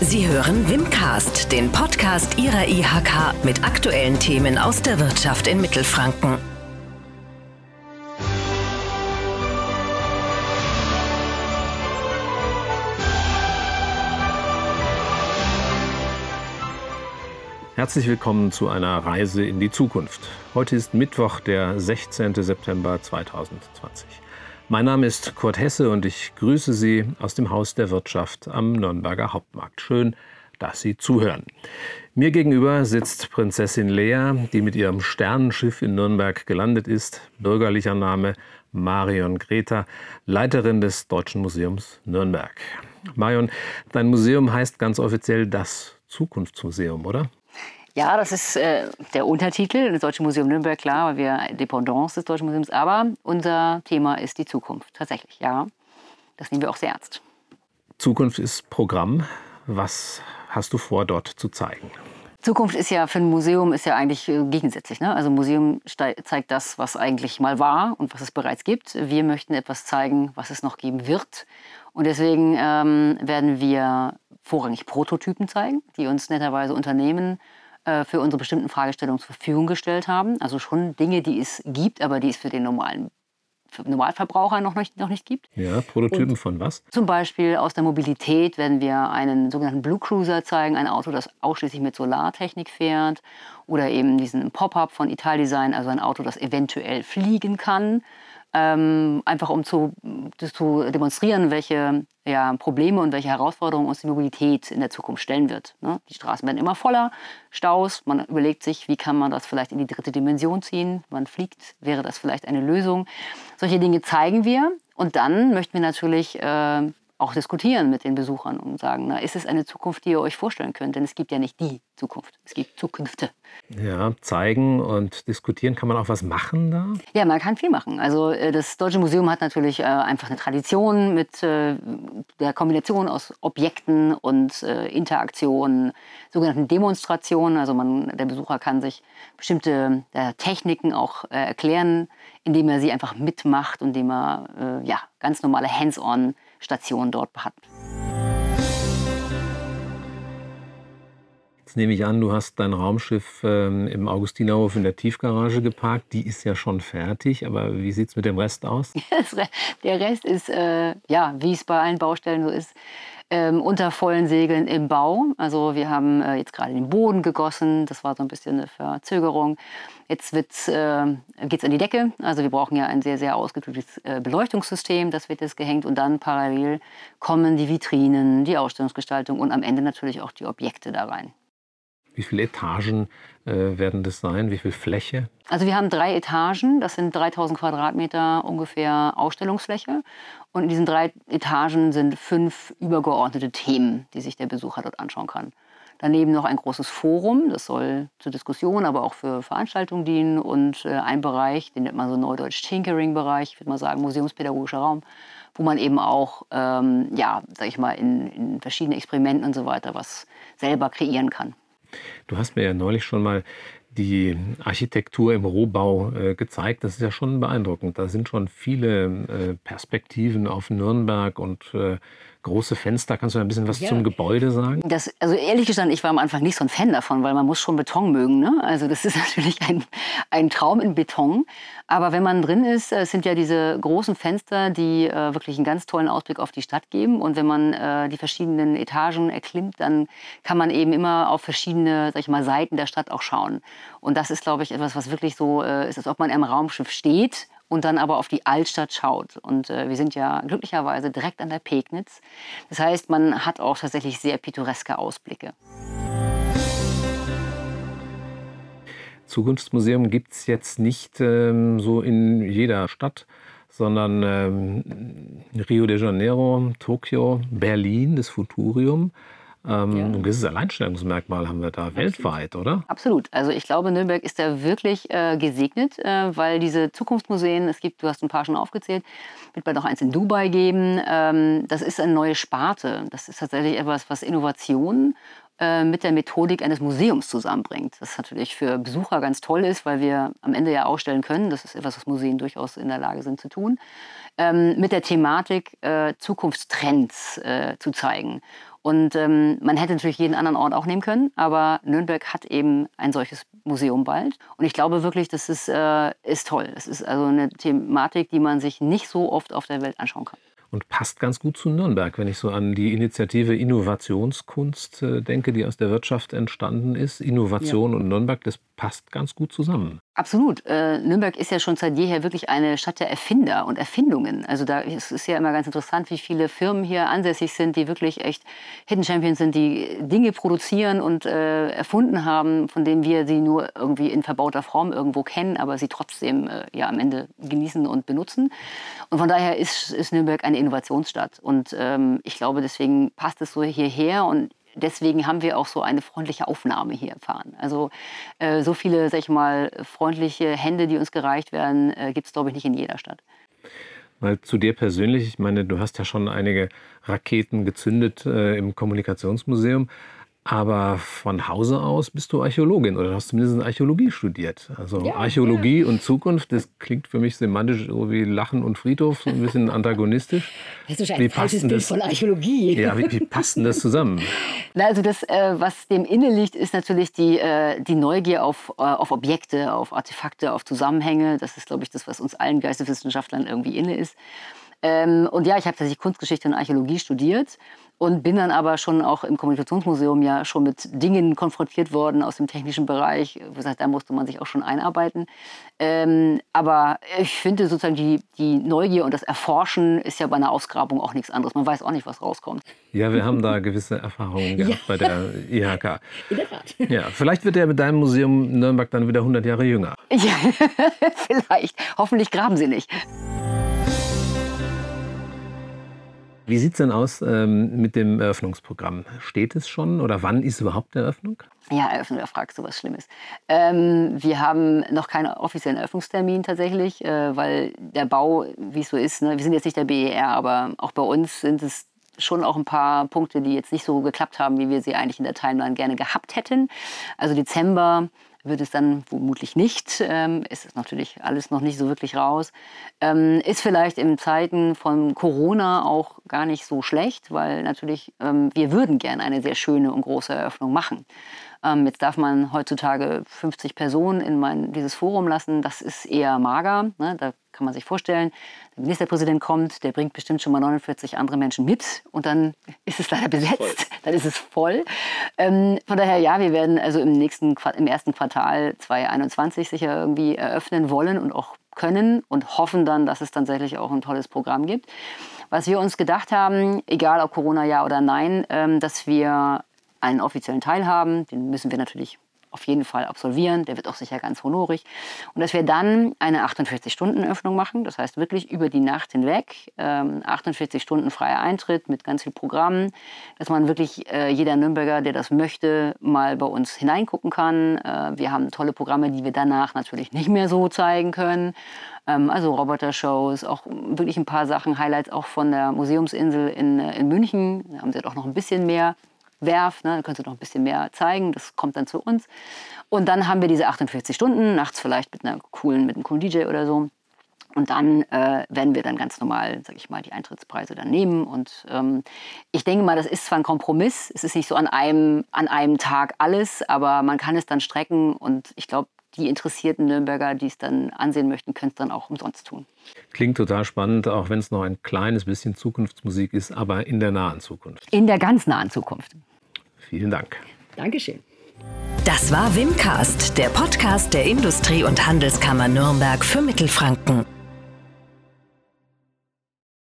Sie hören Wimcast, den Podcast Ihrer IHK mit aktuellen Themen aus der Wirtschaft in Mittelfranken. Herzlich willkommen zu einer Reise in die Zukunft. Heute ist Mittwoch, der 16. September 2020. Mein Name ist Kurt Hesse und ich grüße Sie aus dem Haus der Wirtschaft am Nürnberger Hauptmarkt. Schön, dass Sie zuhören. Mir gegenüber sitzt Prinzessin Lea, die mit ihrem Sternenschiff in Nürnberg gelandet ist. Bürgerlicher Name Marion Greta, Leiterin des Deutschen Museums Nürnberg. Marion, dein Museum heißt ganz offiziell das Zukunftsmuseum, oder? Ja, das ist äh, der Untertitel, das Deutsche Museum Nürnberg, klar, weil wir Dependance des Deutschen Museums, aber unser Thema ist die Zukunft, tatsächlich, ja. Das nehmen wir auch sehr ernst. Zukunft ist Programm. Was hast du vor, dort zu zeigen? Zukunft ist ja für ein Museum ist ja eigentlich äh, gegensätzlich. Ne? Also ein Museum zeigt das, was eigentlich mal war und was es bereits gibt. Wir möchten etwas zeigen, was es noch geben wird. Und deswegen ähm, werden wir vorrangig Prototypen zeigen, die uns netterweise Unternehmen äh, für unsere bestimmten Fragestellungen zur Verfügung gestellt haben. Also schon Dinge, die es gibt, aber die es für den normalen Normalverbraucher noch nicht, noch nicht gibt. Ja, Prototypen Und von was? Zum Beispiel aus der Mobilität werden wir einen sogenannten Blue Cruiser zeigen, ein Auto, das ausschließlich mit Solartechnik fährt. Oder eben diesen Pop-up von Italdesign, also ein Auto, das eventuell fliegen kann ähm, einfach um zu, zu demonstrieren, welche ja, Probleme und welche Herausforderungen uns die Mobilität in der Zukunft stellen wird. Ne? Die Straßen werden immer voller, Staus, man überlegt sich, wie kann man das vielleicht in die dritte Dimension ziehen, man fliegt, wäre das vielleicht eine Lösung. Solche Dinge zeigen wir und dann möchten wir natürlich äh, auch diskutieren mit den Besuchern und sagen, na, ist es eine Zukunft, die ihr euch vorstellen könnt? Denn es gibt ja nicht die Zukunft, es gibt Zukünfte. Ja, zeigen und diskutieren, kann man auch was machen da? Ja, man kann viel machen. Also äh, das Deutsche Museum hat natürlich äh, einfach eine Tradition mit äh, der Kombination aus Objekten und Interaktionen, sogenannten Demonstrationen. Also man, der Besucher kann sich bestimmte Techniken auch erklären, indem er sie einfach mitmacht und indem er ja, ganz normale Hands-on Station dort hat. Jetzt nehme ich an, du hast dein Raumschiff ähm, im Augustinerhof in der Tiefgarage geparkt. Die ist ja schon fertig, aber wie sieht es mit dem Rest aus? der Rest ist, äh, ja, wie es bei allen Baustellen so ist, ähm, unter vollen Segeln im Bau. Also wir haben äh, jetzt gerade den Boden gegossen, das war so ein bisschen eine Verzögerung. Jetzt äh, geht es an die Decke. Also wir brauchen ja ein sehr, sehr ausgeklügeltes äh, Beleuchtungssystem, das wird jetzt gehängt und dann parallel kommen die Vitrinen, die Ausstellungsgestaltung und am Ende natürlich auch die Objekte da rein. Wie viele Etagen äh, werden das sein? Wie viel Fläche? Also wir haben drei Etagen, das sind 3000 Quadratmeter ungefähr Ausstellungsfläche. Und in diesen drei Etagen sind fünf übergeordnete Themen, die sich der Besucher dort anschauen kann. Daneben noch ein großes Forum, das soll zur Diskussion, aber auch für Veranstaltungen dienen. Und äh, ein Bereich, den nennt man so neudeutsch Tinkering-Bereich, ich würde mal sagen museumspädagogischer Raum, wo man eben auch, ähm, ja, sag ich mal, in, in verschiedenen Experimenten und so weiter was selber kreieren kann. Du hast mir ja neulich schon mal die Architektur im Rohbau äh, gezeigt. Das ist ja schon beeindruckend. Da sind schon viele äh, Perspektiven auf Nürnberg und äh, große Fenster. Kannst du ein bisschen was ja. zum Gebäude sagen? Das, also ehrlich gesagt, ich war am Anfang nicht so ein Fan davon, weil man muss schon Beton mögen. Ne? Also das ist natürlich ein, ein Traum in Beton. Aber wenn man drin ist, es sind ja diese großen Fenster, die äh, wirklich einen ganz tollen Ausblick auf die Stadt geben. Und wenn man äh, die verschiedenen Etagen erklimmt, dann kann man eben immer auf verschiedene sag ich mal, Seiten der Stadt auch schauen. Und das ist, glaube ich, etwas, was wirklich so äh, ist, als ob man einem Raumschiff steht und dann aber auf die Altstadt schaut. Und äh, wir sind ja glücklicherweise direkt an der Pegnitz. Das heißt, man hat auch tatsächlich sehr pittoreske Ausblicke. Zukunftsmuseum gibt es jetzt nicht ähm, so in jeder Stadt, sondern ähm, Rio de Janeiro, Tokio, Berlin, das Futurium. Ähm, ja. Ein gewisses Alleinstellungsmerkmal haben wir da Absolut. weltweit, oder? Absolut. Also ich glaube, Nürnberg ist da wirklich äh, gesegnet, äh, weil diese Zukunftsmuseen, es gibt, du hast ein paar schon aufgezählt, wird bald noch eins in Dubai geben. Ähm, das ist eine neue Sparte. Das ist tatsächlich etwas, was Innovation äh, mit der Methodik eines Museums zusammenbringt. Das natürlich für Besucher ganz toll ist, weil wir am Ende ja ausstellen können. Das ist etwas, was Museen durchaus in der Lage sind zu tun. Ähm, mit der Thematik äh, Zukunftstrends äh, zu zeigen. Und ähm, man hätte natürlich jeden anderen Ort auch nehmen können, aber Nürnberg hat eben ein solches Museum bald. Und ich glaube wirklich, das ist, äh, ist toll. Das ist also eine Thematik, die man sich nicht so oft auf der Welt anschauen kann und passt ganz gut zu Nürnberg, wenn ich so an die Initiative Innovationskunst äh, denke, die aus der Wirtschaft entstanden ist. Innovation ja. und Nürnberg, das passt ganz gut zusammen. Absolut. Äh, Nürnberg ist ja schon seit jeher wirklich eine Stadt der Erfinder und Erfindungen. Also da ist es ja immer ganz interessant, wie viele Firmen hier ansässig sind, die wirklich echt Hidden Champions sind, die Dinge produzieren und äh, erfunden haben, von denen wir sie nur irgendwie in verbauter Form irgendwo kennen, aber sie trotzdem äh, ja am Ende genießen und benutzen. Und von daher ist, ist Nürnberg eine Innovationsstadt. Und ähm, ich glaube, deswegen passt es so hierher und deswegen haben wir auch so eine freundliche Aufnahme hier erfahren. Also äh, so viele, sag ich mal, freundliche Hände, die uns gereicht werden, äh, gibt es, glaube ich, nicht in jeder Stadt. Mal zu dir persönlich, ich meine, du hast ja schon einige Raketen gezündet äh, im Kommunikationsmuseum. Aber von Hause aus bist du Archäologin oder hast zumindest Archäologie studiert. Also ja, Archäologie ja. und Zukunft, das klingt für mich semantisch so wie Lachen und Friedhof, so ein bisschen antagonistisch. Das ist ein falsches Bild von Archäologie. Ja, wie, wie passt denn das zusammen? Na, also das, äh, was dem inne liegt, ist natürlich die, äh, die Neugier auf, äh, auf Objekte, auf Artefakte, auf Zusammenhänge. Das ist, glaube ich, das, was uns allen Geisteswissenschaftlern irgendwie inne ist. Ähm, und ja, ich habe tatsächlich Kunstgeschichte und Archäologie studiert und bin dann aber schon auch im Kommunikationsmuseum ja schon mit Dingen konfrontiert worden aus dem technischen Bereich. Wie gesagt, da musste man sich auch schon einarbeiten. Ähm, aber ich finde sozusagen die, die Neugier und das Erforschen ist ja bei einer Ausgrabung auch nichts anderes. Man weiß auch nicht, was rauskommt. Ja, wir haben da gewisse Erfahrungen gehabt ja. bei der IHK. In der Tat. Ja, vielleicht wird er mit deinem Museum Nürnberg dann wieder 100 Jahre jünger. Ja, vielleicht. Hoffentlich graben sie nicht. Wie sieht es denn aus ähm, mit dem Eröffnungsprogramm? Steht es schon oder wann ist überhaupt Eröffnung? Ja, Eröffnung, da fragst du was Schlimmes. Ähm, wir haben noch keinen offiziellen Eröffnungstermin tatsächlich, äh, weil der Bau, wie es so ist, ne, wir sind jetzt nicht der BER, aber auch bei uns sind es schon auch ein paar Punkte, die jetzt nicht so geklappt haben, wie wir sie eigentlich in der Timeline gerne gehabt hätten. Also Dezember wird es dann vermutlich nicht. Ähm, ist natürlich alles noch nicht so wirklich raus. Ähm, ist vielleicht in Zeiten von Corona auch gar nicht so schlecht, weil natürlich ähm, wir würden gerne eine sehr schöne und große Eröffnung machen. Ähm, jetzt darf man heutzutage 50 Personen in mein, dieses Forum lassen. Das ist eher mager. Ne? Da kann man sich vorstellen, der Ministerpräsident kommt, der bringt bestimmt schon mal 49 andere Menschen mit und dann ist es leider besetzt, voll. dann ist es voll. Ähm, von daher, ja, wir werden also im nächsten, im ersten Quartal 2021 sicher irgendwie eröffnen wollen und auch können und hoffen dann, dass es tatsächlich auch ein tolles Programm gibt. Was wir uns gedacht haben, egal ob Corona ja oder nein, ähm, dass wir einen offiziellen Teil haben, den müssen wir natürlich auf jeden Fall absolvieren. Der wird auch sicher ganz honorig. Und dass wir dann eine 48-Stunden-Öffnung machen. Das heißt wirklich über die Nacht hinweg. Ähm, 48 Stunden freier Eintritt mit ganz viel Programm. Dass man wirklich äh, jeder Nürnberger, der das möchte, mal bei uns hineingucken kann. Äh, wir haben tolle Programme, die wir danach natürlich nicht mehr so zeigen können. Ähm, also Roboter-Shows, auch wirklich ein paar Sachen, Highlights auch von der Museumsinsel in, äh, in München. Da haben sie doch noch ein bisschen mehr werf, ne, da könnt ihr noch ein bisschen mehr zeigen, das kommt dann zu uns. Und dann haben wir diese 48 Stunden, nachts vielleicht mit einer coolen, mit einem coolen DJ oder so. Und dann äh, werden wir dann ganz normal, sag ich mal, die Eintrittspreise dann nehmen. Und ähm, ich denke mal, das ist zwar ein Kompromiss. Es ist nicht so an einem, an einem Tag alles, aber man kann es dann strecken. Und ich glaube, die interessierten Nürnberger, die es dann ansehen möchten, können es dann auch umsonst tun. Klingt total spannend, auch wenn es noch ein kleines bisschen Zukunftsmusik ist, aber in der nahen Zukunft. In der ganz nahen Zukunft. Vielen Dank. Dankeschön. Das war Wimcast, der Podcast der Industrie- und Handelskammer Nürnberg für Mittelfranken.